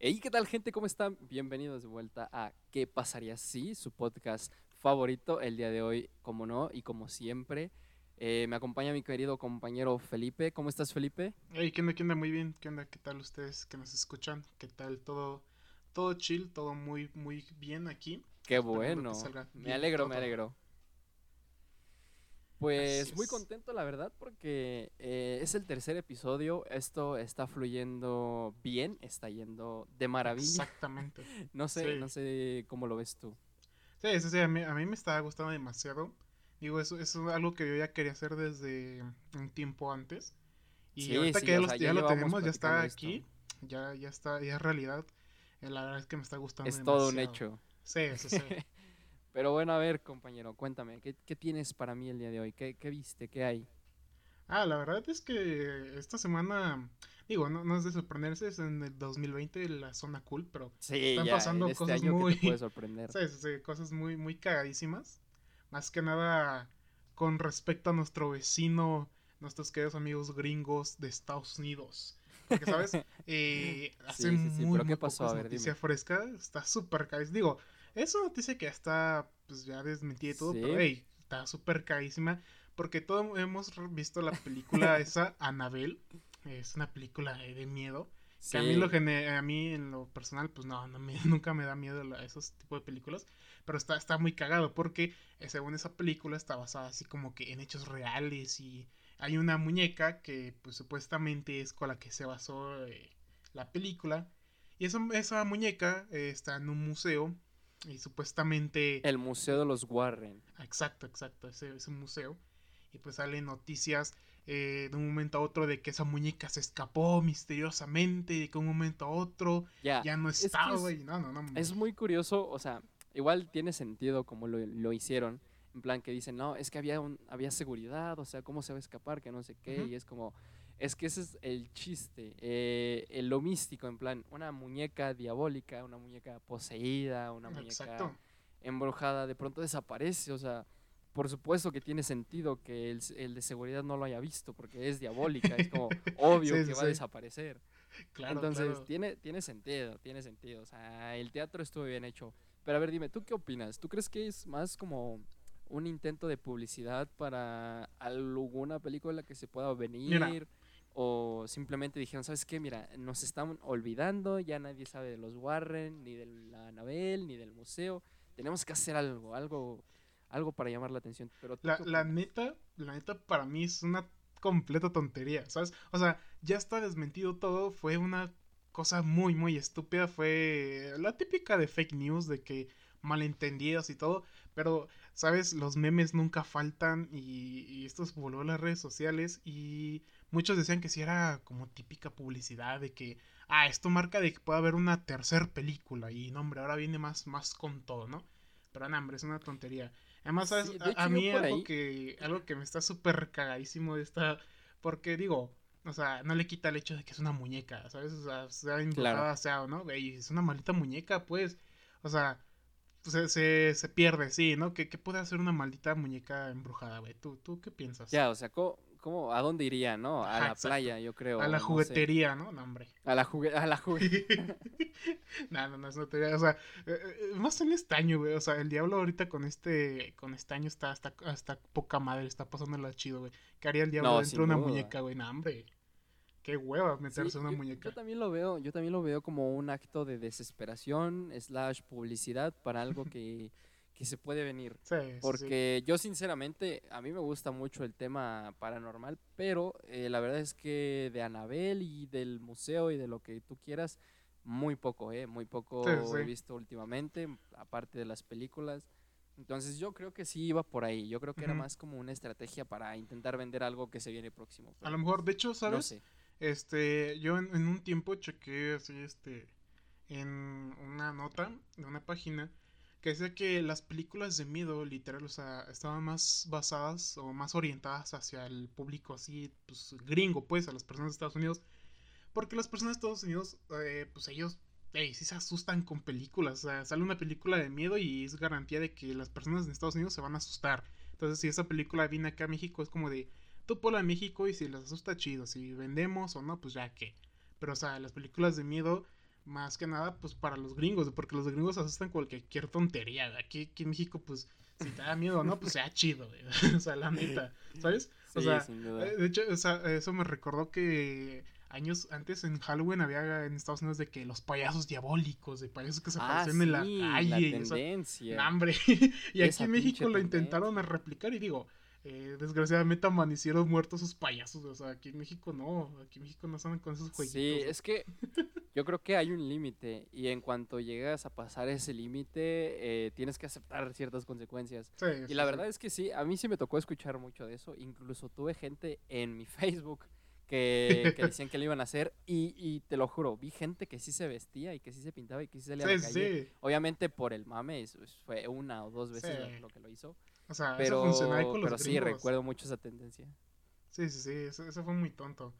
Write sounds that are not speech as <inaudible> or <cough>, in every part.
Hey, ¿qué tal gente? ¿Cómo están? Bienvenidos de vuelta a ¿Qué pasaría si? Su podcast favorito el día de hoy, como no, y como siempre. Eh, me acompaña mi querido compañero Felipe. ¿Cómo estás, Felipe? Hey, ¿qué onda? ¿Qué onda? Muy bien. ¿Qué onda? ¿Qué tal ustedes que nos escuchan? ¿Qué tal? Todo, todo chill, todo muy, muy bien aquí. Qué bueno. Me alegro, me alegro. Pues muy contento, la verdad, porque eh, es el tercer episodio. Esto está fluyendo bien, está yendo de maravilla. Exactamente. <laughs> No sé, Sí. no sé cómo lo ves tú. Sí, sí, sí, a mí, a mí me está gustando demasiado. Digo, eso, eso es algo que yo ya quería hacer desde un tiempo antes. Y Sí, ahorita sí, que ya, o los- sea, ya ya lo tenemos, ya está aquí, ya, ya está, ya es realidad. Eh, La verdad es que me está gustando Es todo un hecho. Sí, sí, sí. <laughs> Pero bueno, a ver, compañero, cuéntame, ¿qué, qué tienes para mí el día de hoy? ¿Qué, qué viste? ¿Qué hay? Ah, la verdad es que esta semana, digo, no, no es de sorprenderse, es en el 2020 la zona cool, pero Sí, Están ya, pasando este cosas año muy- que te puede <laughs> sorprender. Sí, sí, cosas muy, muy cagadísimas. Más que nada con respecto a nuestro vecino, nuestros queridos amigos gringos de Estados Unidos. Porque, ¿sabes? <laughs> Eh, hace Sí, sí, sí, muy, pero ¿qué muy pasó? poco A ver, noticia dime. fresca, está súper cagadísima. Digo, es una noticia que ya está, pues ya desmentida y todo, Sí. pero hey, está súper cagadísima. Porque todos hemos visto la película <laughs> esa, Annabelle. Es una película eh, de miedo. Que a mí, lo a mí en lo personal, pues no, no me, <laughs> nunca me da miedo la- esos tipos de películas. Pero está, está muy cagado porque eh, según esa película está basada así como que en hechos reales y hay una muñeca que pues supuestamente es con la que se basó eh, la película. Y esa, esa muñeca eh, está en un museo y supuestamente... el Museo de los Warren. Exacto, exacto, ese es un museo. Y pues salen noticias eh, de un momento a otro de que esa muñeca se escapó misteriosamente y de que un momento a otro Ya, ya no es que estaba, es-. No, no, no. Es muy curioso, o sea, igual tiene sentido como lo, lo hicieron, en plan que dicen, no, es que había, un, había seguridad, o sea, ¿cómo se va a escapar? Que no sé qué, y es como, es que ese es el chiste, eh, el- lo místico, en plan, una muñeca diabólica, una muñeca poseída, una muñeca Exacto. embrujada, de pronto desaparece, o sea, por supuesto que tiene sentido que el, el de seguridad no lo haya visto, porque es diabólica, es como <laughs> obvio Sí, que sí, va a desaparecer. Claro, Entonces, claro. tiene, tiene sentido, tiene sentido. O sea, el teatro estuvo bien hecho. Pero a ver, dime, ¿tú qué opinas? ¿Tú crees que es más como un intento de publicidad para alguna película que se pueda venir? ¿O simplemente dijeron, ¿sabes qué? Mira, nos están olvidando, ya nadie sabe de los Warren, ni de la Anabel, ni del museo. Tenemos que hacer algo, algo, algo para llamar la atención. Pero ¿tú La, la neta, la neta para mí es una completa tontería, ¿sabes? O sea, ya está desmentido todo, fue una cosa muy, muy estúpida, fue la típica de fake news, de que malentendidos y todo, pero, ¿sabes? Los memes nunca faltan y, y esto se volvió a las redes sociales y muchos decían que si era como típica publicidad de que, ah, esto marca de que puede haber una tercer película y, no, hombre, ahora viene más, más con todo, ¿no? Pero, no, hombre, es una tontería. Además. Sí, a, mí algo ahí- que, algo que me está súper cagadísimo de esta, porque digo, o sea, no le quita el hecho de que es una muñeca, ¿sabes? O sea, sea embrujada sea o no, güey, es una maldita muñeca, pues, o sea, se, se, se pierde, sí, ¿no? ¿Qué, qué puede hacer una maldita muñeca embrujada, güey? ¿Tú, ¿Tú qué piensas? Ya, o sea, ¿cómo, cómo- a dónde iría, no? A Ajá, la exacto. playa, yo creo. a la no sé. juguetería, ¿no? No, hombre. A la jugue a la jugue- <laughs> no, no, no es no te O sea, eh, eh, más en este año, güey. O sea, el diablo ahorita con este, con este año está hasta, hasta poca madre, está pasándola chido, güey. ¿Qué haría el diablo No, dentro de una duda. muñeca, güey? No, hombre. Qué hueva meterse Sí, en una yo, muñeca. yo también lo veo, yo también lo veo como un acto de desesperación slash publicidad para algo que, que se puede venir. Sí, sí, sí. Porque yo sinceramente, a mí me gusta mucho el tema paranormal, pero eh, la verdad es que de Anabel y del museo y de lo que tú quieras, muy poco, ¿eh? Muy poco Sí, he visto últimamente, aparte de las películas. Entonces yo creo que sí iba por ahí, yo creo que era más como una estrategia para intentar vender algo que se viene próximo. A lo mejor, de hecho, no ¿sabes? sé. Este, yo en, en un tiempo chequé así, este, en una nota de una página que decía que las películas de miedo, literal, o sea, estaban más basadas o más orientadas hacia el público así, pues, gringo, pues, a las personas de Estados Unidos. Porque las personas de Estados Unidos, eh, pues ellos, hey, sí se asustan con películas. O sea, sale una película de miedo y es garantía de que las personas de Estados Unidos se van a asustar. Entonces, si esa película viene acá a México, es como de, tú ponla a México y si les asusta chido, si vendemos o no, pues ya qué. Pero, o sea, las películas de miedo más que nada, pues para los gringos, porque los gringos asustan cualquier tontería. Aquí, aquí en México, pues, si te da miedo no, pues sea chido, güey. <laughs> o sea, la neta, ¿sabes? O Sí, sea, sin duda. eh, de hecho, o sea, eso me recordó que años antes en Halloween había en Estados Unidos de que los payasos diabólicos, de payasos que se Ah, aparecían en la calle. y eso. tendencia. <laughs> Y aquí en México lo intentaron a replicar y digo, eh, desgraciadamente amanecieron muertos sus payasos. O sea, aquí en México no, aquí en México no salen con esos jueguitos. Sí, es que yo creo que hay un límite y en cuanto llegas a pasar ese límite eh, tienes que aceptar ciertas consecuencias. Sí, Y sí, la sí. verdad es que sí, a mí sí me tocó escuchar mucho de eso. Incluso tuve gente en mi <laughs> Facebook que, que <laughs> decían que lo iban a hacer y, y te lo juro, vi gente que sí se vestía y que sí se pintaba y que sí salía a la Sí, calle. sí. Obviamente por el mame, fue una o dos veces Sí. lo, lo que lo hizo. O sea, eso Pero, funcionaba con los pero sí, gringos. recuerdo mucho esa tendencia. Sí, sí, sí, eso, eso fue muy tonto.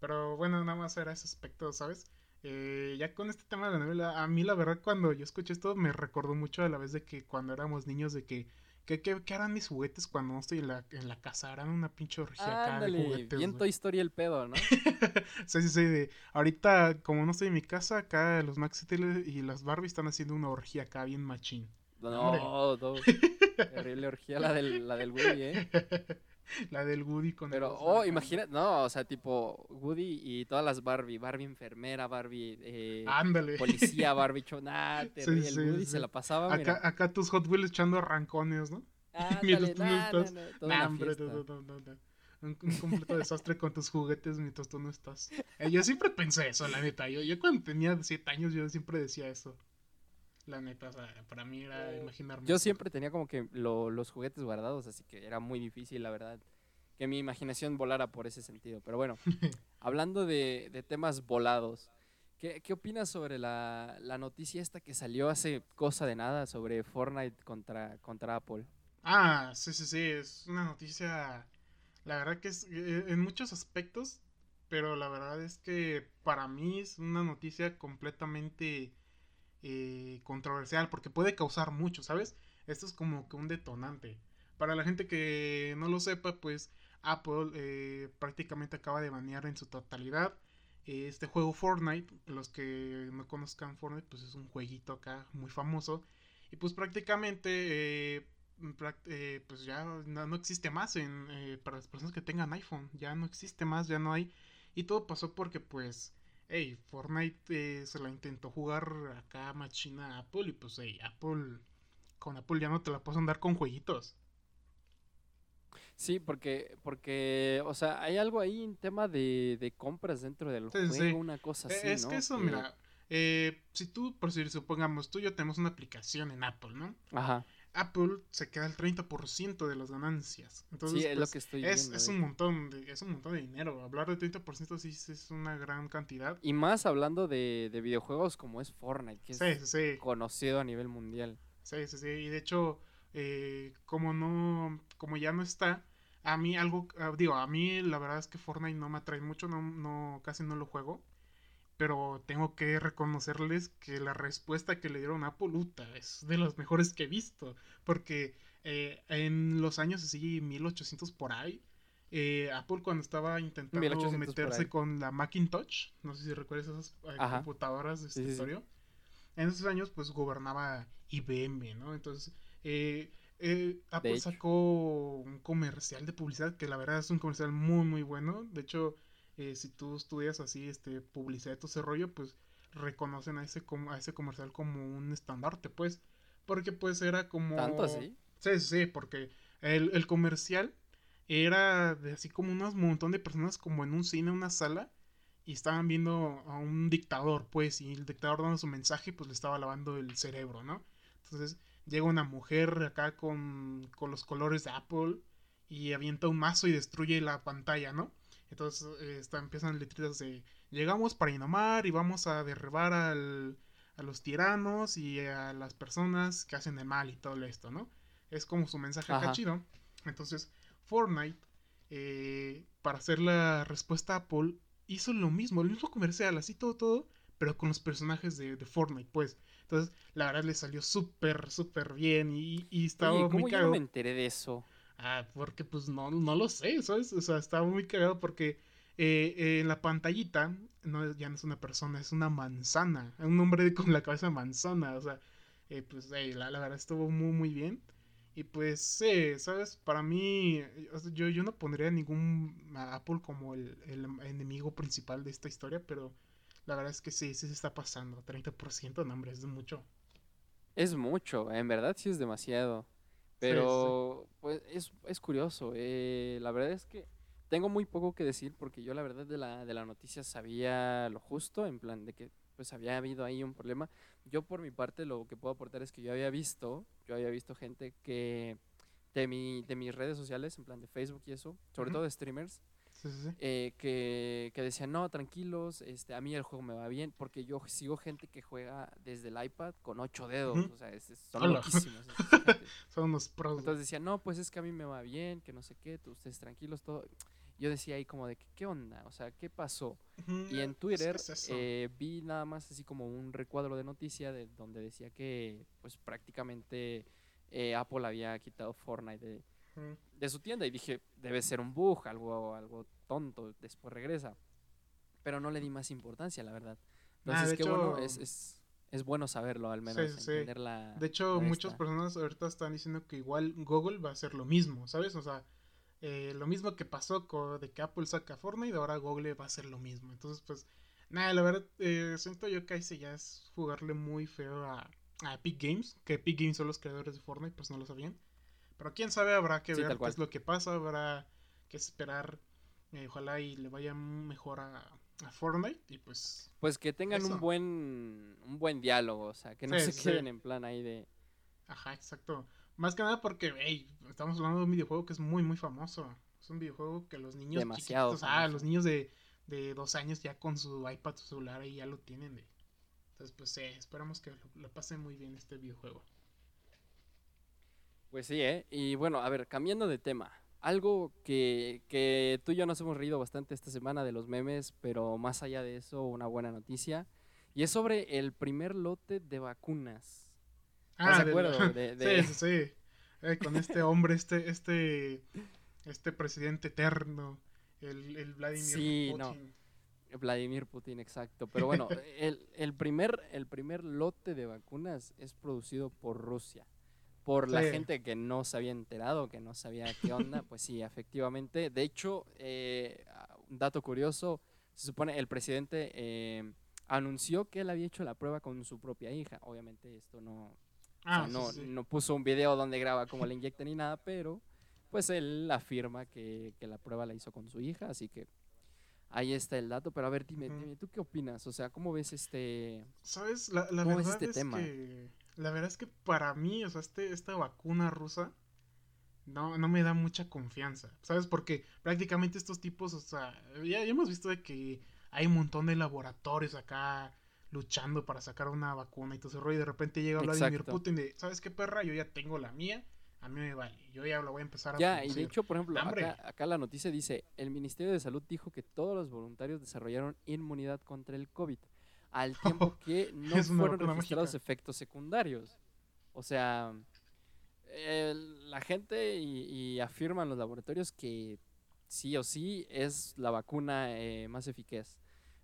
Pero bueno, nada más era ese aspecto, ¿sabes? Eh, ya con este tema de la novela, a mí la verdad cuando yo escuché esto me recordó mucho a la vez de que cuando éramos niños de que, ¿qué, qué, qué harán mis juguetes cuando no estoy en la, en la casa? Harán una pinche orgía acá de juguetes. bien. Toy Story el pedo, ¿no? <laughs> Sí, sí, sí, de ahorita como no estoy en mi casa, acá los Max Steel y las Barbie están haciendo una orgía acá bien machín. No, no. <laughs> Terrible orgía la del, la del Woody, ¿eh? <laughs> La del Woody con el Pero, oh, imagina, no, o sea, tipo Woody y todas las Barbie, Barbie enfermera, Barbie eh, Ándale. policía, Barbie <laughs> chonate, Sí, el sí, Woody sí. se la pasaba, Acá, mira. acá tus Hot Wheels echando arrancones, ¿no? Ándale, tú no nah, estás. hombre, fiesta. no, no, no, no. Un, un completo desastre con tus juguetes mientras tú no estás. Eh, yo siempre pensé eso, la neta. Yo, yo cuando tenía 7 años yo siempre decía eso. La neta, o sea, para mí era imaginarme. Yo siempre tenía como que lo- los juguetes guardados, así que era muy difícil, la verdad, que mi imaginación volara por ese sentido. Pero bueno, <laughs> hablando de, de temas volados, ¿qué, qué opinas sobre la, la noticia esta que salió hace cosa de nada sobre Fortnite contra, contra Apple? Ah, sí, sí, sí. Es una noticia. La verdad que es eh, en muchos aspectos. Pero la verdad es que para mí es una noticia completamente eh, controversial. Porque puede causar mucho, ¿sabes? Esto es como que un detonante. Para la gente que no lo sepa, pues Apple eh, prácticamente acaba de banear en su totalidad eh, este juego Fortnite. Los que no conozcan Fortnite, pues es un jueguito acá muy famoso. Y pues prácticamente, pues ya no, existe más para las personas que tengan iPhone. Ya no existe más, ya no hay. Y todo pasó porque pues, hey, Fortnite eh, se la intentó jugar acá machina a Apple. Y pues, hey, Apple, con Apple ya no te la puedes andar con jueguitos. Sí, porque, porque, o sea, hay algo ahí en tema de, de compras dentro del Sí, juego, sí. una cosa Eh, así, es ¿no? que eso, mira, eh, si tú, por si supongamos, tú y yo tenemos una aplicación en Apple, ¿no? Ajá, Apple se queda el 30% de las ganancias. Entonces, sí, es lo pues, que estoy es, viendo. es un montón de, es un montón de dinero. Hablar de 30% sí es una gran cantidad. Y más hablando de, de videojuegos como es Fortnite, que es Sí, sí, sí. conocido a nivel mundial. Sí, sí, sí. Y de hecho, eh, como no, como ya no está, a mí algo, ah, digo, a mí la verdad es que Fortnite no me atrae mucho, no, no, casi no lo juego. Pero tengo que reconocerles que la respuesta que le dieron a Apple Uta es de las mejores que he visto. Porque eh, en los años así, 1800 por ahí, eh, Apple cuando estaba intentando 1800 por meterse con la Macintosh, no sé si recuerdas esas eh, computadoras de Sí, sí, sí. escritorio, en esos años pues gobernaba IBM, ¿no? Entonces, eh, eh, Apple sacó un comercial de publicidad que la verdad es un comercial muy muy bueno. De hecho, eh, si tú estudias así este publicidad y todo ese rollo, pues reconocen a ese a ese comercial como un estandarte, pues, porque pues era como ¿Tanto así? Sí, sí, sí, porque el, el comercial era de así como unos montón de personas como en un cine, una sala, y estaban viendo a un dictador, pues, y el dictador dando su mensaje, pues le estaba lavando el cerebro, ¿no? Entonces llega una mujer acá con, con los colores de Apple y avienta un mazo y destruye la pantalla, ¿no? Entonces eh, está- empiezan letritas de llegamos para innomar y vamos a derribar al, a los tiranos y a las personas que hacen el mal y todo esto, ¿no? Es como su mensaje acá chido. Entonces, Fortnite, eh, para hacer la respuesta a Apple, hizo lo mismo, el mismo comercial, así todo, todo, pero con los personajes de, de Fortnite, pues. Entonces, la verdad le salió súper, súper bien y, y estaba Oye, muy ¿cómo yo no me enteré de eso? Ah, porque pues no, no lo sé, ¿sabes? O sea, estaba muy cagado porque eh, en la pantallita no, ya no es una persona, es una manzana. Un hombre con la cabeza manzana. O sea, eh, pues la, la, verdad estuvo muy, muy bien. Y pues, ¿sabes? Para mí, yo, yo no pondría ningún Apple como el, el, enemigo principal de esta historia, pero la verdad es que sí, sí se está pasando. 30%, no, hombre, es mucho. Es mucho, en verdad sí es demasiado. Pero, pues, es, es curioso. Eh, la verdad es que tengo muy poco que decir porque yo la verdad de la, de la noticia sabía lo justo, en plan de que pues había habido ahí un problema. Yo por mi parte lo que puedo aportar es que yo había visto, yo había visto gente que de, mi, de mis redes sociales, en plan de Facebook y eso, sobre todo de streamers, eh, que, que, decían, no, tranquilos, este, a mí el juego me va bien, porque yo sigo gente que juega desde el iPad con ocho dedos, o sea, son loquísimos. <laughs> son unos pros. Entonces decían, no, pues es que a mí me va bien, que no sé qué, ustedes tranquilos, todo yo decía ahí como de, ¿qué onda? O sea, ¿qué pasó? Y en Twitter eh, vi nada más así como un recuadro de noticia de donde decía que pues prácticamente eh, Apple había quitado Fortnite de, su tienda y dije, debe ser un bug, algo, algo tonto, después regresa. Pero no le di más importancia, la verdad. Entonces, qué bueno, es, es, es, bueno saberlo al menos. entender La, de hecho, muchas personas ahorita están diciendo que igual Google va a hacer lo mismo, ¿sabes? O sea, eh, lo mismo que pasó con de que Apple saca Fortnite, ahora Google va a hacer lo mismo. Entonces, pues, nada, la verdad, eh, siento yo que ahí ya es jugarle muy feo a, Epic Games, que Epic Games son los creadores de Fortnite, pues no lo sabían. Pero quién sabe, habrá que ver qué es lo que pasa, habrá que esperar. Eh, ojalá y le vaya mejor a, a, Fortnite y pues... Pues que tengan un buen un buen diálogo, o sea, que no se queden en plan ahí de... Ajá, exacto. Más que nada porque, hey, estamos hablando de un videojuego que es muy, muy famoso. Es un videojuego que los niños Demasiado chiquitos, ah, los niños de, de, dos años ya con su iPad, su celular ahí ya lo tienen. De... Entonces, pues, eh, esperamos que lo, pasen muy bien este videojuego. Pues sí, ¿eh? Y bueno, a ver, cambiando de tema. Algo que, que tú y yo nos hemos reído bastante esta semana de los memes, pero más allá de eso, una buena noticia. Y es sobre el primer lote de vacunas Ah, de acuerdo? <laughs> De, Sí, sí, eh, con este hombre, este, este, este presidente eterno, el, el Vladimir sí, Putin. No. Vladimir Putin, exacto. Pero bueno, <laughs> el, el, primer, el primer lote de vacunas es producido por Rusia. Por la gente que no se había enterado, que no sabía qué onda, pues sí, efectivamente. De hecho, eh, un dato curioso, se supone el presidente eh, anunció que él había hecho la prueba con su propia hija. Obviamente esto no, Ah, no, no puso un video donde graba cómo le inyectan ni nada, pero pues él afirma que, la prueba la hizo con su hija, así que ahí está el dato. Pero a ver, dime, dime ¿tú qué opinas? O sea, ¿cómo ves este... ¿Sabes? La, verdad este es que... La verdad es que para mí, o sea, este, esta vacuna rusa no, no me da mucha confianza, ¿sabes? Porque prácticamente estos tipos, o sea, ya, ya hemos visto de que hay un montón de laboratorios acá luchando para sacar una vacuna y todo ese rollo. Y de repente llega Vladimir Putin de, ¿sabes qué perra? Yo ya tengo la mía, a mí me vale. Yo ya lo voy a empezar a Ya, y de hecho, por ejemplo, acá, la noticia dice, el Ministerio de Salud dijo que todos los voluntarios desarrollaron inmunidad contra el COVID, al <laughs> tiempo que no fueron registrados efectos secundarios. O sea, la gente y, afirman los laboratorios que sí o sí es la vacuna eh, más eficaz.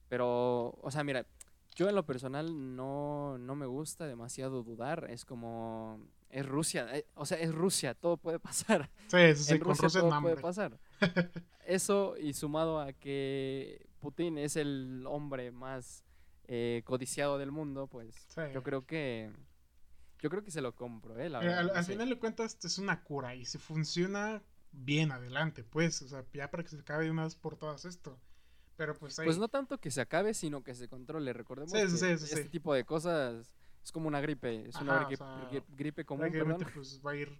Pero, o sea, mira, yo en lo personal no, no me gusta demasiado dudar. Es como. Es Rusia. Eh, o sea, es Rusia. Todo puede pasar. <laughs> Sí, sí, sí. con Rusia todo puede pasar. <laughs> Eso y sumado a que Putin es el hombre más eh, codiciado del mundo, pues yo creo que. Yo creo que se lo compro, ¿eh? al, final de cuentas, es una cura. Y si funciona, bien, adelante, pues. O sea, ya para que se acabe de una vez por todas esto. Pero pues, pues no tanto que se acabe, sino que se controle. Recordemos que este tipo de cosas es como una gripe, es una gripe, común. pues va a, ir,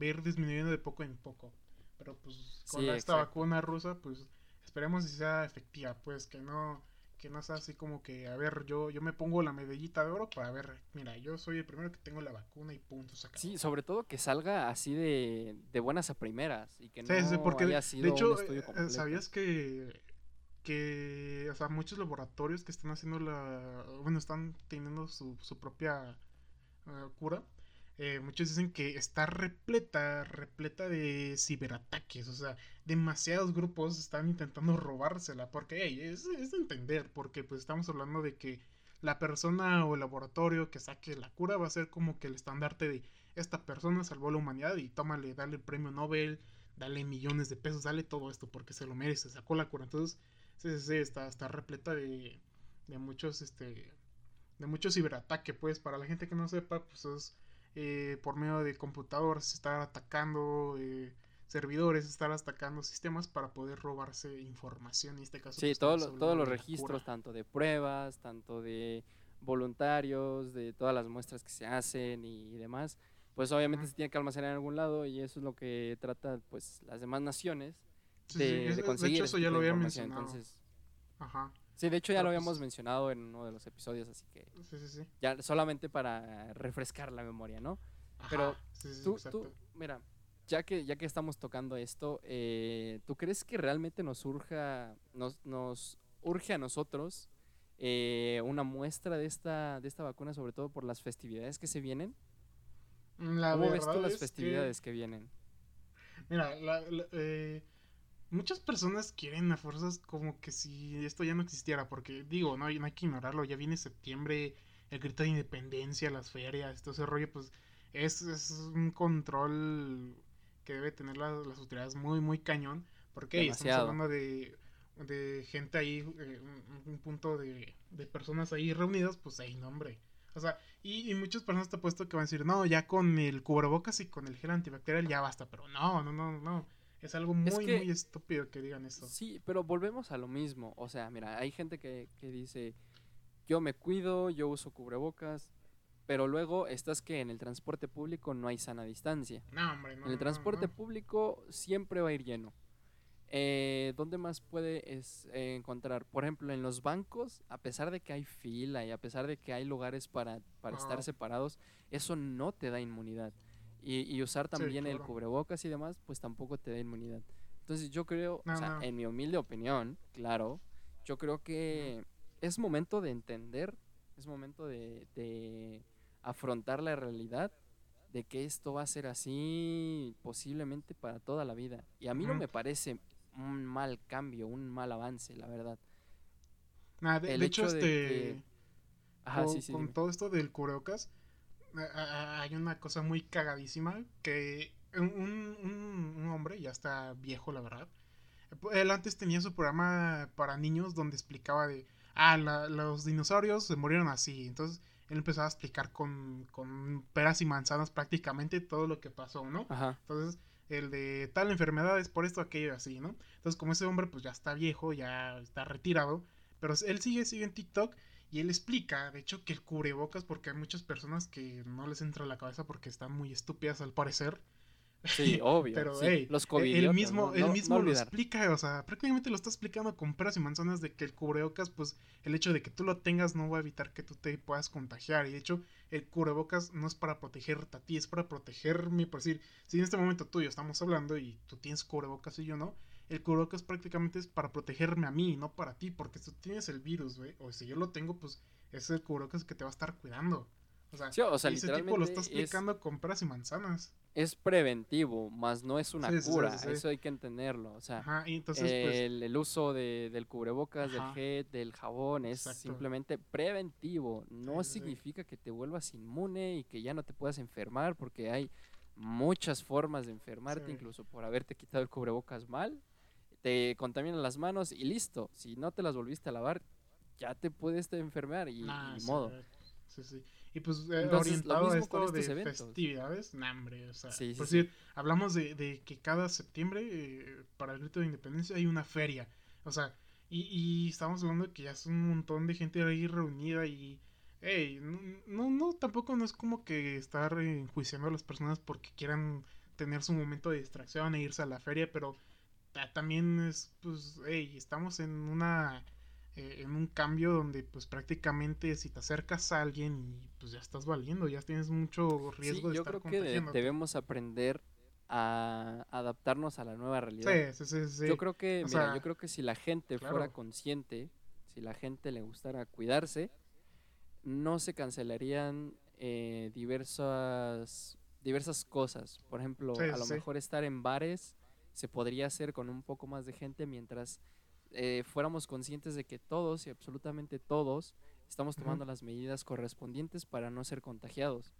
va a ir disminuyendo de poco en poco. Pero pues con esta vacuna rusa, pues esperemos que sea efectiva, pues que no que no sea así como que, a ver, yo, yo me pongo la medallita de oro para ver, mira, yo soy el primero que tengo la vacuna y punto, Sí, sobre todo que salga así de, de buenas a primeras y que no haya sido de hecho, eh, ¿sabías que que, o sea, muchos laboratorios que están haciendo la, bueno, están teniendo su, su propia eh, cura, eh, muchos dicen que está repleta, repleta de ciberataques, o sea, demasiados grupos están intentando robársela, porque hey, es, es de entender, porque pues estamos hablando de que la persona o el laboratorio que saque la cura va a ser como que el estandarte de esta persona salvó a la humanidad y tómale, dale el premio Nobel, dale millones de pesos, dale todo esto porque se lo merece, sacó la cura. Entonces, sí, sí, está, está repleta de, de muchos, este, de muchos ciberataques, pues, para la gente que no sepa, pues es eh, por medio de computadores estar atacando eh, servidores, estar atacando sistemas para poder robarse información. En este caso, sí, pues, todo estamos lo- todos los registros, cura. tanto de pruebas, tanto de voluntarios, de todas las muestras que se hacen y demás, pues obviamente se tiene que almacenar en algún lado y eso es lo que trata pues las demás naciones Sí, de, sí, de es- de conseguir hecho, ese eso ya lo había mencionado. Entonces, Ajá. Sí, de hecho ya Pero, lo pues- habíamos mencionado en uno de los episodios, así que Sí, sí, sí. ya solamente para refrescar la memoria, ¿no? Pero Ajá, Tú, tú, mira, ya que, ya que estamos tocando esto, eh, ¿tú crees que realmente nos surja, nos, nos urge a nosotros eh, una muestra de esta, de esta vacuna, sobre todo por las festividades que se vienen? La ¿Cómo ves tú las que- festividades que, vienen? Mira, la- la- eh, muchas personas quieren a fuerzas como que si esto ya no existiera, porque digo, no, hay- no hay que ignorarlo, ya viene septiembre, el grito de independencia, las ferias, todo ese rollo, pues es, es un control que debe tener la- las autoridades muy, muy cañón, porque hey, estamos hablando de, de gente ahí, eh, un, un punto de, de personas ahí reunidas, pues ahí, no, hombre. O sea, y, y muchas personas te apuesto que van a decir, no, ya con el cubrebocas y con el gel antibacterial ya basta, pero no, no, no, no. Es algo muy, Es que- muy estúpido que digan eso. Sí, pero volvemos a lo mismo. O sea, mira, hay gente que, que dice, yo me cuido, yo uso cubrebocas, pero luego estás que en el transporte público no hay sana distancia. No, hombre, no. En el transporte no. público siempre va a ir lleno. Eh, ¿Dónde más puede es, eh, encontrar? Por ejemplo, en los bancos, a pesar de que hay fila y a pesar de que hay lugares para, para estar separados, eso no te da inmunidad. Y, y usar también el claro. cubrebocas y demás, pues tampoco te da inmunidad. Entonces yo creo, No, o sea, no. en mi humilde opinión, claro, yo creo que es momento de entender, es momento de, de afrontar la realidad de que esto va a ser así posiblemente para toda la vida. Y a mí no me parece un mal cambio, un mal avance, la verdad. Nah, de, el de hecho, hecho de este. que- Ajá, con, sí, sí. con dime. todo esto del cubrebocas, hay una cosa muy cagadísima que un, un- un- hombre, ya está viejo la verdad, él antes tenía su programa para niños donde explicaba de, ah, la- los dinosaurios se murieron así, entonces él empezaba a explicar con, con peras y manzanas prácticamente todo lo que pasó, ¿no? Ajá. Entonces, el de tal enfermedad es por esto, aquello, y así, ¿no? Entonces, como ese hombre pues ya está viejo, ya está retirado, pero él sigue, sigue en TikTok y él explica, de hecho, que el cubrebocas, porque hay muchas personas que no les entra a la cabeza porque están muy estúpidas al parecer. Sí, obvio. <laughs> Pero, sí, hey, los él mismo, ¿no? él No- no mismo lo explica, o sea, prácticamente lo está explicando con peras y manzanas de que el cubrebocas, pues, el hecho de que tú lo tengas no va a evitar que tú te puedas contagiar. Y de hecho, el cubrebocas no es para protegerte a ti, es para protegerme, por decir, si en este momento tú y yo estamos hablando y tú tienes cubrebocas y yo no, el cubrebocas prácticamente es para protegerme a mí, no para ti, porque tú tienes el virus, güey, o si yo lo tengo, pues, es el cubrebocas que te va a estar cuidando. O sea, Sí, o sea, y ese tipo lo está es- explicando con peras y manzanas. Es preventivo, más no es una Sí, cura. sí. Eso hay que entenderlo. O sea, Ajá, y entonces, pues, el, el uso de- del cubrebocas, Ajá. del gel, del jabón es Exacto. simplemente preventivo. No significa que te vuelvas inmune y que ya no te puedas enfermar, porque hay muchas formas de enfermarte, incluso por haberte quitado el cubrebocas mal. Te contaminan las manos y listo. Si no te las volviste a lavar, ya te puedes enfermar y, Nah, y sí, modo. Sí, sí. Y pues eh, Entonces, lo orientado a esto de eventos. festividades, hombre, o sea, Sí, por decir, hablamos de, de que cada septiembre eh, para el grito de independencia hay una feria, o sea, y, y estamos hablando de que ya es un montón de gente ahí reunida y, hey, no, no, no, tampoco no es como que estar eh, enjuiciando a las personas porque quieran tener su momento de distracción e irse a la feria, pero también es, pues, hey, estamos en una eh, en un cambio donde pues prácticamente si te acercas a alguien y pues ya estás valiendo, ya tienes mucho riesgo Sí, de yo estar creo que debemos aprender a adaptarnos a la nueva realidad. Sí, sí, sí, sí. Yo creo que, O mira, sea, yo creo que si la gente fuera consciente, si la gente le gustara cuidarse, no se cancelarían eh, diversas, diversas cosas. Por ejemplo, Sí, a lo mejor estar en bares se podría hacer con un poco más de gente mientras eh, fuéramos conscientes de que todos y absolutamente todos estamos tomando las medidas correspondientes para no ser contagiados.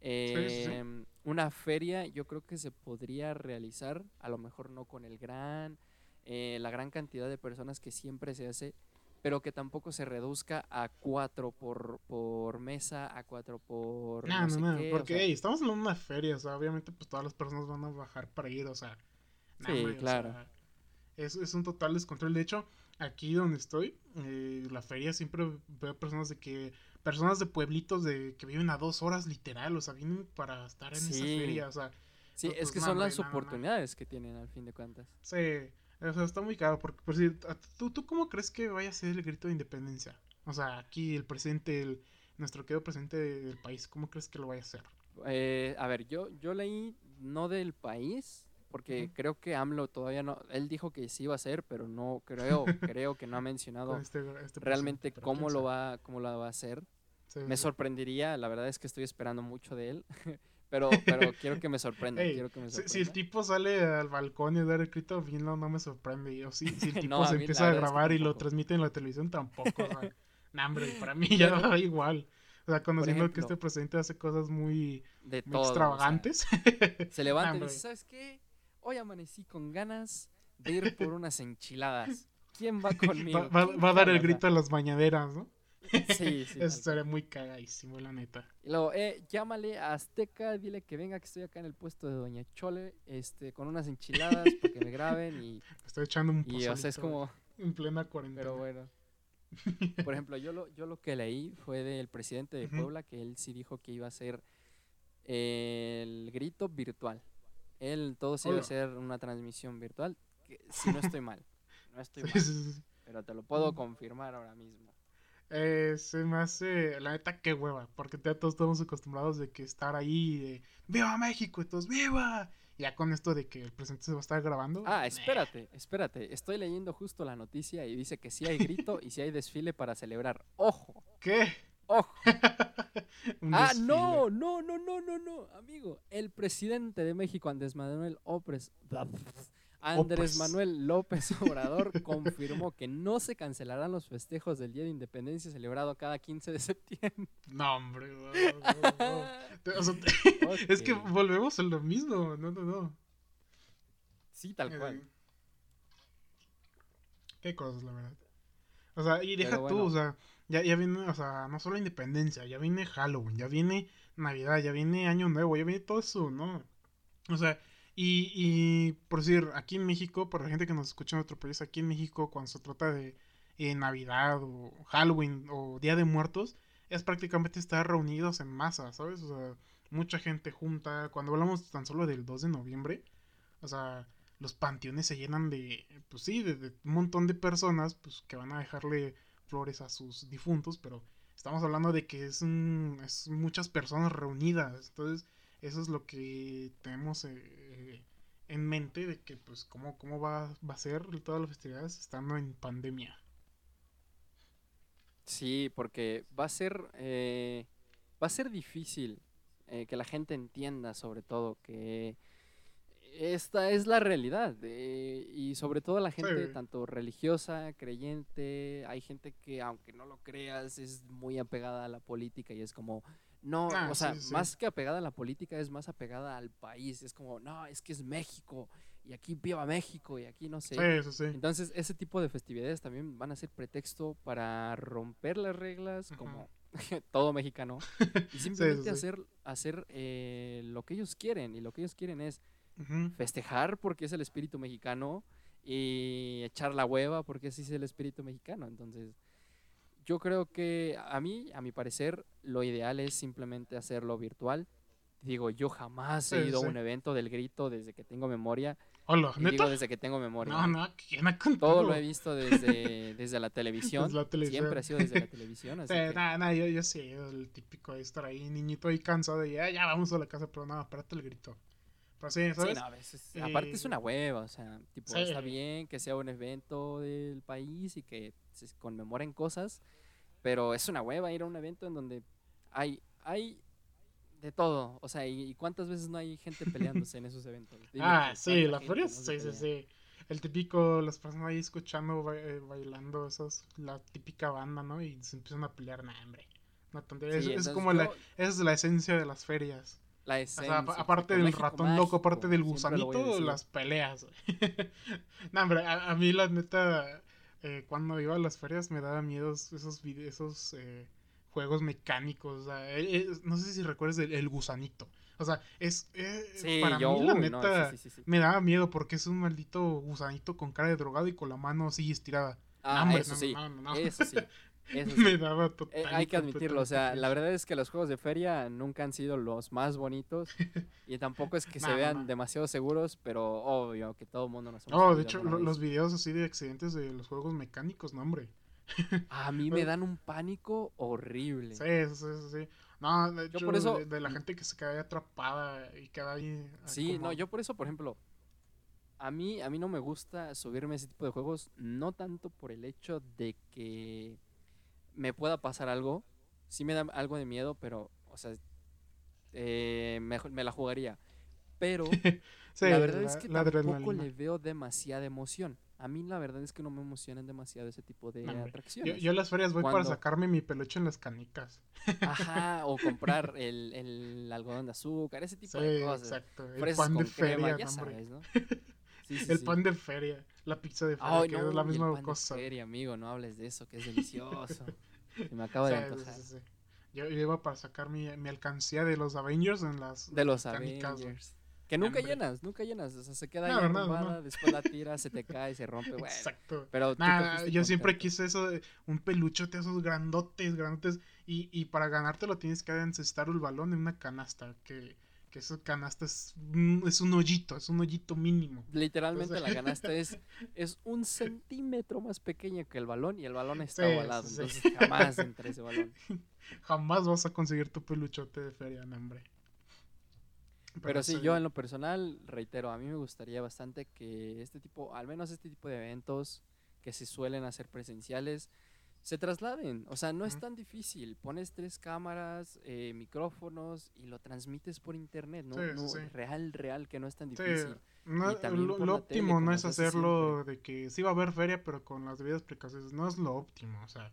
sí, sí. Em, una feria yo creo que se podría realizar, a lo mejor no con el gran, eh, la gran cantidad de personas que siempre se hace, pero que tampoco se reduzca a cuatro por, por mesa, a cuatro por No, no, no, sé no, qué, o porque sea, hey, estamos hablando de una feria, o sea, obviamente pues todas las personas van a bajar para ir, o sea, Sí, o claro. sea, es, es un total descontrol. De hecho, aquí donde estoy, eh, la feria siempre veo personas de que, personas de pueblitos de que viven a dos horas literal, o sea, vienen para estar en esa feria, o sea, sí, no, es pues, que no, son las oportunidades que tienen al fin de cuentas. sí, o sea, está muy caro, porque, por a- ¿tú, ¿tú cómo crees que vaya a ser el grito de independencia? O sea, aquí el presidente, el, nuestro querido presidente del país, ¿cómo crees que lo vaya a hacer? Eh, a ver, yo, yo leí no del país, porque creo que AMLO todavía no, él dijo que sí iba a ser, pero no creo, <laughs> creo que no ha mencionado este, este realmente cómo lo va, cómo lo va a hacer. Sí, Me sí. sorprendería, la verdad es que estoy esperando mucho de él, <laughs> pero, pero <laughs> quiero que me sorprenda, Ey, quiero que me si, si el tipo sale al balcón y da el grito, bien no, no me sorprende. O si, si el tipo No, se empieza a verdad es que grabar y lo transmite en la televisión, tampoco. o sea, nah, hombre, para mí ya da igual. O sea, conociendo que este presidente hace cosas muy, De muy todo. o sea, extravagantes. se levanta y dice, ¿sabes qué? Hoy amanecí con ganas de ir por <laughs> unas enchiladas. ¿Quién va conmigo? va, va- ¿Quién va a dar el grito a las mañaneras, ¿no? Sí, sí. <laughs> Eso sería muy cagadísimo, la neta. Y luego, eh, llámale a Azteca, dile que venga, que estoy acá en el puesto de Doña Chole, este, con unas enchiladas para que me graben y, <laughs> Estoy echando un y o sea, es como, en plena cuarentena. pero bueno. Por ejemplo, yo lo, yo lo que leí fue del presidente de. Puebla, que él sí dijo que iba a ser el grito virtual. Él todo se iba a hacer una transmisión virtual, que si no estoy mal, no <laughs> estoy mal, pero te lo puedo Mm. confirmar ahora mismo. Eh, se me hace, la neta, qué hueva, porque ya todos estamos acostumbrados de que estar ahí, de ¡Viva México! Todos ¡Viva! Ya con esto de que el presidente se va a estar grabando. Ah, espérate, espérate. Estoy leyendo justo la noticia y dice que sí hay grito y sí hay desfile para celebrar. ¡Ojo! ¿Qué? ¡Ojo! <laughs> Un Ah, desfile. no, no, no, no, no, no, amigo. El presidente de México, Andrés Manuel López, Andrés. Manuel López <laughs> Obrador confirmó que no se cancelarán los festejos del Día de Independencia celebrado cada 15 de septiembre. No, hombre. no, no, no. O sea, <laughs> Es que volvemos a lo mismo. No, no, no. Sí, tal cual. Eh, Qué cosas, la verdad. O sea, y deja tú, o sea, ya, ya viene, o sea, no solo Independencia, ya viene Halloween, ya viene Navidad, ya viene Año Nuevo, ya viene todo eso, ¿no? O sea, y, y por decir, aquí en México, para la gente que nos escucha en otro país, aquí en México, cuando se trata de eh, Navidad o Halloween o Día de Muertos, es prácticamente estar reunidos en masa, ¿sabes? O sea, mucha gente junta. Cuando hablamos tan solo del 2 de noviembre, o sea, los panteones se llenan de, pues sí, de, de un montón de personas, pues que van a dejarle flores a sus difuntos, pero estamos hablando de que es, un, muchas personas reunidas, entonces eso es lo que tenemos eh, en mente de que, pues, cómo, cómo va, va a ser todas las festividades estando en pandemia. Sí, porque va a ser, eh, va a ser difícil eh, que la gente entienda, sobre todo, que esta es la realidad. eh, y sobre todo la gente Sí. tanto religiosa, creyente, hay gente que, aunque no lo creas, es muy apegada a la política y es como, no, Ah, o sea, sí, sí. más que apegada a la política, es más apegada al país. Es como, no, es que es México y aquí viva México y aquí no sé. Entonces, ese tipo de festividades también van a ser pretexto para romper las reglas, como <laughs> todo mexicano, y <laughs> simplemente hacer, hacer eh, lo que ellos quieren. Y lo que ellos quieren es Festejar porque es el espíritu mexicano y echar la hueva porque ese es el espíritu mexicano. Entonces, yo creo que a mí, a mi parecer, lo ideal es simplemente hacerlo virtual. Digo, yo jamás he Sí, ido sí. a un evento del grito desde que tengo memoria. Hola, Y digo ¿neta? desde que tengo memoria. No, no, ¿quién ha contado? Todo lo he visto desde, desde la televisión. Desde la televisión. Siempre ha sido desde la televisión. Así Sí, que- nada, nada, yo, yo sé, el típico de estar ahí, niñito ahí cansado y ya, ya vamos a la casa, pero nada, espérate el grito. Pero sí, Sí, ¿sabes? no, a veces- aparte es Eh, una hueva, o sea, tipo, sí. está bien que sea un evento del país y que se conmemoren cosas, pero es una hueva ir a un evento en donde hay hay de todo. O sea, ¿y cuántas veces no hay gente peleándose en esos eventos? <laughs> ah, sí, la feria, sí, sí, sí. El típico, las personas ahí escuchando, eh, bailando, esos, la típica banda, ¿no? Y se empiezan a pelear, nah, hombre. Una tontería. es, como la, es la esencia de las ferias. La esencia. aparte del ratón loco, aparte del gusanito, las peleas. <laughs> no, hombre, a, mí la neta, eh, cuando iba a las ferias me daba miedo esos, esos eh, juegos mecánicos. Eh, no sé si recuerdas el, gusanito. O sea, es. para mí, la neta, me daba miedo porque es un maldito gusanito con cara de drogado y con la mano así estirada. Ah, eso, sí. eso <laughs> sí. <laughs> Me daba total. Eh, hay que admitirlo, o sea, la verdad es que los juegos de feria nunca han sido los más bonitos <laughs> y tampoco es que se vean demasiado seguros, pero obvio que todo el mundo nos No, de hecho, los videos así de accidentes de los juegos mecánicos, no, hombre. <laughs> A mí me dan un pánico horrible. Sí, sí, sí. No, de hecho, por eso, de, la gente que se queda ahí atrapada y queda ahí. Sí, no, yo por eso, por ejemplo, a mí, a mí no me gusta subirme a ese tipo de juegos, no tanto por el hecho de que me pueda pasar algo. Sí me da algo de miedo, pero, o sea, eh, me, me, la jugaría. Pero <laughs> la verdad es que tampoco le veo demasiada emoción. A mí la verdad es que no me emocionan demasiado ese tipo de atracciones. Yo, a las ferias voy para sacarme mi peluche en las canicas. Ajá, o comprar <laughs> el, el algodón de azúcar, ese tipo de cosas. exacto. El pan de feria, ya sabes, ¿no? <laughs> el pan de feria, la pizza de feria, que es la misma el pan cosa. De feria, amigo, no hables de eso, que es delicioso. <laughs> me acaba de antojar. Yo, iba para sacar mi, mi, alcancía de los Avengers en las De los Avengers. Que nunca llenas, nunca llenas. O sea, se queda ahí no, después la tiras, se te cae, se rompe, güey. Exacto. Pero yo siempre quise eso de un peluchote, esos grandotes, grandotes. Y, y para ganártelo tienes que encestar el balón en una canasta. Que que esa canasta es, es un hoyito, es un hoyito mínimo. Literalmente la canasta es, <laughs> es un centímetro más pequeña que el balón y el balón está ovalado, entonces jamás entre ese balón. <laughs> Jamás vas a conseguir tu peluchote de feria, no, hombre. Pero, sí, yo en lo personal, reitero, a mí me gustaría bastante que este tipo, al menos este tipo de eventos que se suelen hacer presenciales, se trasladen. O sea, no es tan difícil. Pones tres cámaras, eh, micrófonos y lo transmites por internet. No, real, real, que no es tan difícil. lo, óptimo no es hacerlo de que sí va a haber feria, pero con las debidas precauciones. No es lo óptimo. O sea,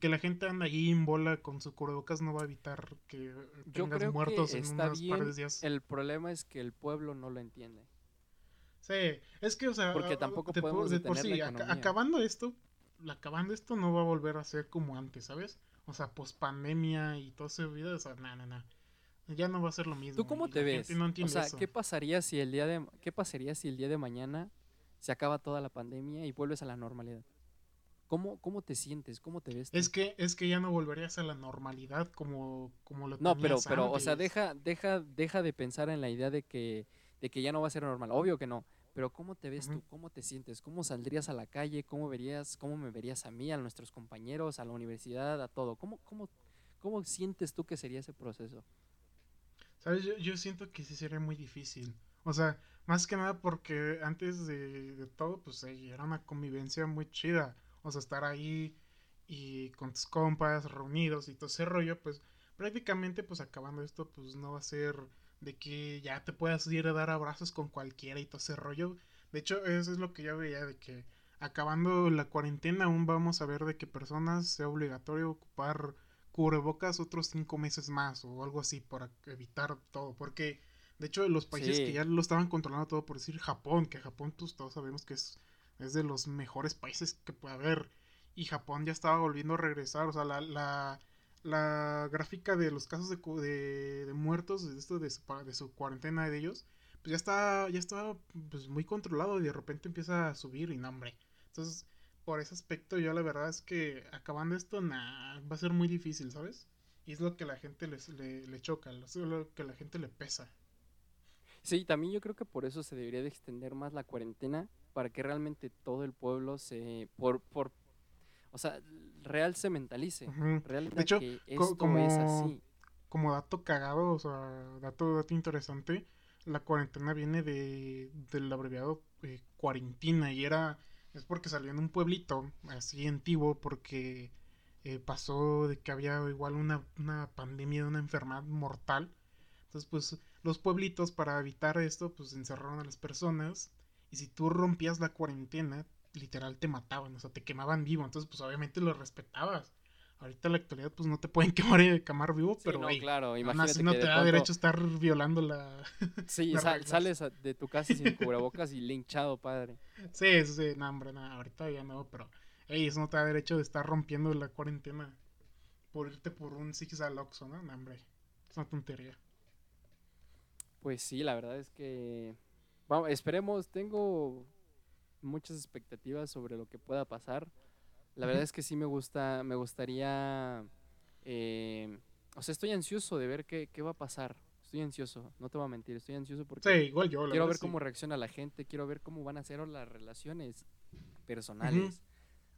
que la gente anda ahí en bola con su cubrebocas no va a evitar que tengas muertos en unos par de días. El problema es que el pueblo no lo entiende. Sí, es que, o sea, porque tampoco podemos de por sí, acabando esto, acabando esto no va a volver a ser como antes, ¿sabes? O sea, post pandemia y todo ese vida, o sea, nada, nada, nada. Ya no va a ser lo mismo. ¿Tú cómo te ves? o sea, ¿qué pasaría si el día de qué pasaría si el día de mañana se acaba toda la pandemia y vuelves a la normalidad? ¿Cómo, cómo te sientes? ¿Cómo te ves? Es que es que ya no volverías a la normalidad como como lo No, pero pero o sea, deja deja deja de pensar en la idea de que de que ya no va a ser normal. Obvio que no. Pero ¿cómo te ves tú? ¿Cómo te sientes? ¿Cómo saldrías a la calle? ¿Cómo verías, cómo me verías a mí, a nuestros compañeros, a la universidad, a todo? ¿Cómo, cómo, cómo sientes tú que sería ese proceso? Sabes, yo, siento que sí sería muy difícil. O sea, más que nada porque antes de, todo, pues era una convivencia muy chida. O sea, estar ahí y con tus compas reunidos y todo ese rollo, pues prácticamente pues acabando esto, pues no va a ser de que ya te puedas ir a dar abrazos con cualquiera y todo ese rollo. De hecho, eso es lo que yo veía, de que acabando la cuarentena aún vamos a ver de que personas sea obligatorio ocupar cubrebocas otros cinco meses más o algo así para evitar todo. Porque, de hecho, los países que ya lo estaban controlando todo, por decir Japón, que Japón pues, todos sabemos que es, es de los mejores países que puede haber. Y Japón ya estaba volviendo a regresar, o sea, la, la la gráfica de los casos de, de, muertos, de, esto de, su, de su cuarentena de ellos, pues ya está, ya está pues, muy controlado y de repente empieza a subir y no, hombre. Entonces, por ese aspecto, yo la verdad es que acabando esto, nah, va a ser muy difícil, ¿sabes? Y es lo que la gente les, le, le choca, es lo que la gente le pesa. Sí, también yo creo que por eso se debería de extender más la cuarentena, para que realmente todo el pueblo se, por, por o sea, real se mentalice. Realmente de hecho, que esto como, es así. Como dato cagado, o sea, dato, dato interesante, la cuarentena viene de, del abreviado eh, cuarentina y era, es porque salió en un pueblito así antiguo porque eh, pasó de que había igual una, una pandemia de una enfermedad mortal. Entonces, pues los pueblitos para evitar esto, pues encerraron a las personas. Y si tú rompías la cuarentena, literal te mataban, o sea, te quemaban vivo. Entonces, pues obviamente lo respetabas. Ahorita en la actualidad, pues no te pueden <laughs> quemar, eh, quemar vivo, Sí, pero no, hey, claro, aún imagínate así no te da pronto- derecho a estar violando la... <laughs> Sí, sal- sales de tu casa sin <laughs> cubrebocas y linchado, padre. Sí, sí, sí, no, hombre, no, ahorita ya no, pero hey, eso no te da derecho de estar rompiendo la cuarentena por irte por un Six al Oxxo, ¿no? No, hombre, es una tontería. Pues sí, la verdad es que vamos, esperemos, tengo muchas expectativas sobre lo que pueda pasar. La verdad es que sí me gusta, me gustaría, eh, o sea, estoy ansioso de ver qué, qué va a pasar. Estoy ansioso, no te voy a mentir, estoy ansioso porque Sí, igual yo, la quiero ver sí. cómo reacciona la gente, quiero ver cómo van a ser las relaciones personales.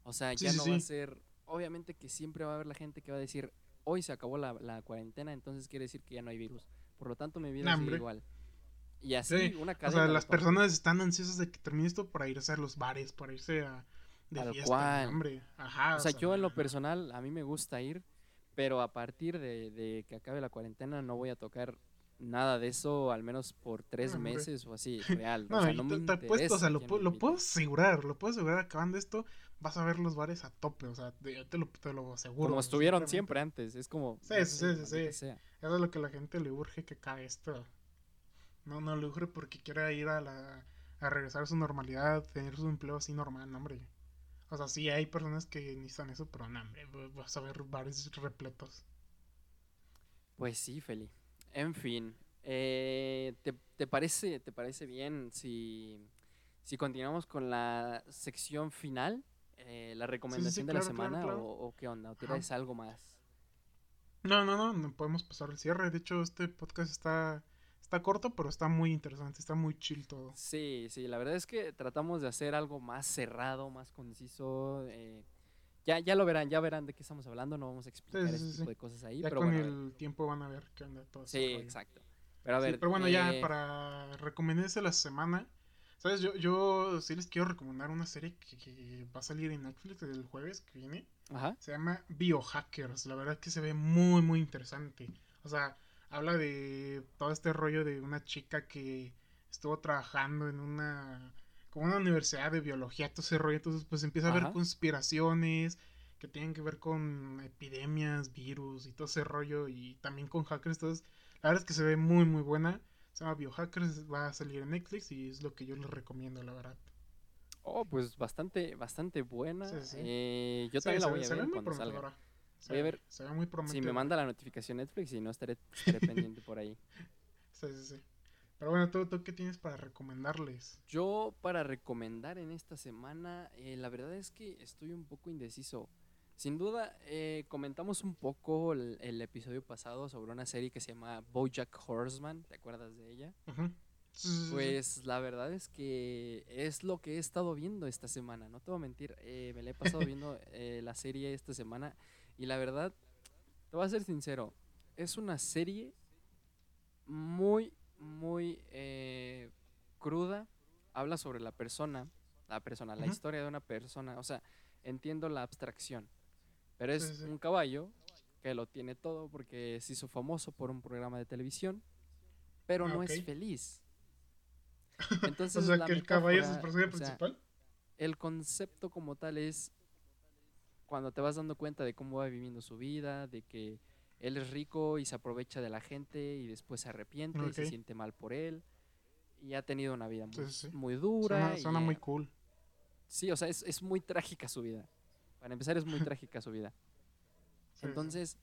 O sea, Sí, ya no va a ser, obviamente que siempre va a haber la gente que va a decir, hoy se acabó la, la cuarentena, entonces quiere decir que ya no hay virus. Por lo tanto, mi vida sigue igual. Y así, Sí, una O cadena. sea, de las personas están ansiosas de que termine esto para irse a los bares, para irse a de Tal fiesta, cual. ¿no, hombre. Ajá. O sea, yo en lo personal, a mí me gusta ir, pero a partir de, de que acabe la cuarentena no voy a tocar nada de eso, al menos por tres hombre. meses o así, <laughs> real. No, o sea, no te, me te apuesto, o sea, lo, lo puedo asegurar, lo puedo asegurar, acabando esto, vas a ver los bares a tope, o sea, te, te lo, te lo aseguro. Como estuvieron siempre antes, es como... Sí, no sí, sé, sí, sí, sea. Eso es lo que a la gente le urge que acabe esto. No, no le urge porque quiere ir a la a regresar a su normalidad, tener su empleo así normal, no, hombre. O sea, sí hay personas que necesitan eso, pero no, hombre, vas a ver bares repletos. Pues sí, Feli. En fin, eh, ¿te, te parece, ¿te parece bien si, si continuamos con la sección final? Eh, la recomendación de la claro, semana claro. O, o qué onda? ¿O algo más? No, no, no, no podemos pasar el cierre. De hecho, este podcast está, está corto, pero está muy interesante, está muy chill todo. Sí, sí, la verdad es que tratamos de hacer algo más cerrado, más conciso. eh, ya, ya lo verán, ya verán de qué estamos hablando, no vamos a explicar sí, ese tipo sí. de cosas ahí, ya pero con bueno, el tiempo van a ver qué onda todo Sí, exacto. Pero a ver, pero bueno, ya eh, para recomendarse la semana, ¿sabes? Yo, yo sí les quiero recomendar una serie que, que va a salir en Netflix el jueves que viene. Ajá, Se llama Biohackers. La verdad que se ve muy, muy interesante. O sea, habla de todo este rollo de una chica que estuvo trabajando en una. como una universidad de biología, todo ese rollo. Entonces, pues empieza a haber Ajá. conspiraciones que tienen que ver con epidemias, virus y todo ese rollo. Y también con hackers. Entonces, la verdad es que se ve muy, muy buena. Se llama Biohackers, va a salir en Netflix y es lo que yo les recomiendo, la verdad. Oh, pues bastante, bastante buena. Sí, sí. Eh, yo Sí, también la voy a ver muy cuando salga. Se Voy a ve- ver Se ve muy Si prometedora. me manda la notificación Netflix y no estaré, estaré <laughs> pendiente por ahí. Sí, sí, sí. Pero bueno, ¿tú, tú qué tienes para recomendarles? Yo para recomendar en esta semana, eh, la verdad es que estoy un poco indeciso. Sin duda, eh, comentamos un poco el, el episodio pasado sobre una serie que se llama BoJack Horseman. ¿Te acuerdas de ella? Sí, sí. Pues la verdad es que es lo que he estado viendo esta semana. No te voy a mentir, eh, me la he pasado viendo eh, la serie esta semana y la verdad, te voy a ser sincero, es una serie muy, muy eh, cruda. Habla sobre la persona, la persona, la historia de una persona. O sea, entiendo la abstracción, pero es Sí, sí. un caballo que lo tiene todo porque se hizo famoso por un programa de televisión, pero Ah, no es feliz. <laughs> o Entonces, sea, la que el caballo es el personaje o sea, principal. el concepto como tal es cuando te vas dando cuenta de cómo va viviendo su vida, de que él es rico y se aprovecha de la gente y después se arrepiente y se siente mal por él. Y ha tenido una vida muy, Sí, sí, sí. muy dura. Suena, y, muy cool. Sí, o sea, es, es muy trágica su vida. Para empezar, es muy <laughs> trágica su vida. Sí. Entonces,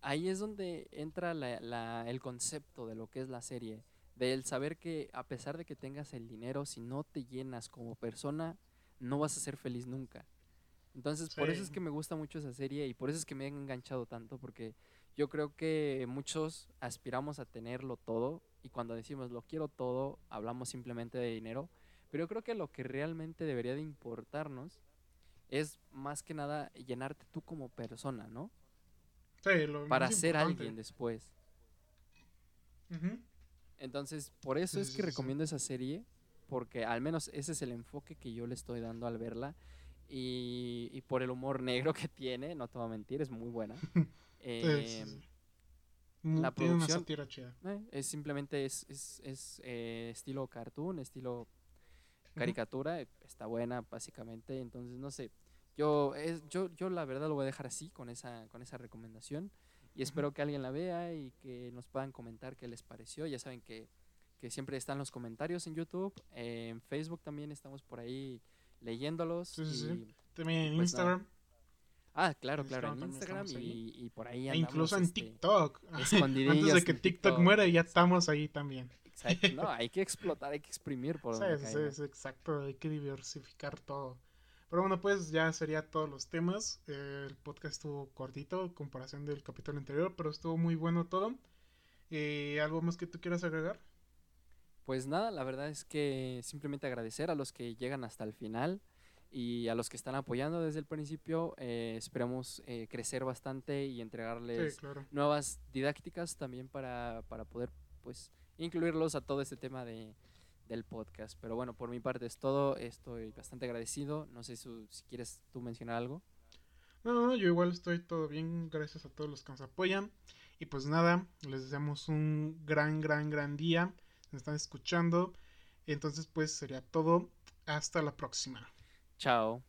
ahí es donde entra la- la- el concepto de lo que es la serie. De el saber que a pesar de que tengas el dinero, si no te llenas como persona, no vas a ser feliz nunca. Entonces, por eso es que me gusta mucho esa serie y por eso es que me ha enganchado tanto, porque yo creo que muchos aspiramos a tenerlo todo y cuando decimos lo quiero todo, hablamos simplemente de dinero, pero yo creo que lo que realmente debería de importarnos es más que nada llenarte tú como persona, ¿no? Sí, lo para más ser importante. alguien después. Entonces, por eso Sí, es que sí. recomiendo esa serie, porque al menos ese es el enfoque que yo le estoy dando al verla. Y, y por el humor negro que tiene, no te voy a mentir, es muy buena. <laughs> Sí, sí, sí. Mu- la Tiene una producción- sátira chida. eh, es simplemente es, es, es, eh, estilo cartoon, estilo caricatura, eh, está buena básicamente, entonces no sé, yo es yo yo la verdad lo voy a dejar así con esa con esa recomendación y espero que alguien la vea y que nos puedan comentar qué les pareció, ya saben que, que siempre están los comentarios en YouTube, eh, en Facebook también estamos por ahí leyéndolos Sí, sí, sí. y- También en pues Instagram. ah claro En claro en Instagram Instagram también y, y por ahí E andamos, incluso en este, TikTok. <laughs> Antes de que en TikTok, muera, ya estamos ahí también. exacto, no <laughs> hay que explotar hay que exprimir por Sí, donde sí, sí, exacto, hay que diversificar todo. Pero bueno, pues ya sería todos los temas. Eh, el podcast estuvo cortito en comparación del capítulo anterior, pero estuvo muy bueno todo. Eh, ¿Algo más que tú quieras agregar? Pues nada, la verdad es que simplemente agradecer a los que llegan hasta el final y a los que están apoyando desde el principio. Eh, esperamos eh, crecer bastante y Sí, entregarles claro. nuevas didácticas también para, para poder pues incluirlos a todo este tema de, del podcast. Pero bueno, por mi parte es todo. Estoy bastante agradecido. No sé si quieres tú mencionar algo. No, no, no, yo igual estoy todo bien, gracias a todos los que nos apoyan. Y pues nada, les deseamos un gran, gran, gran día. Están escuchando. Entonces, pues sería todo. Hasta la próxima. Chao.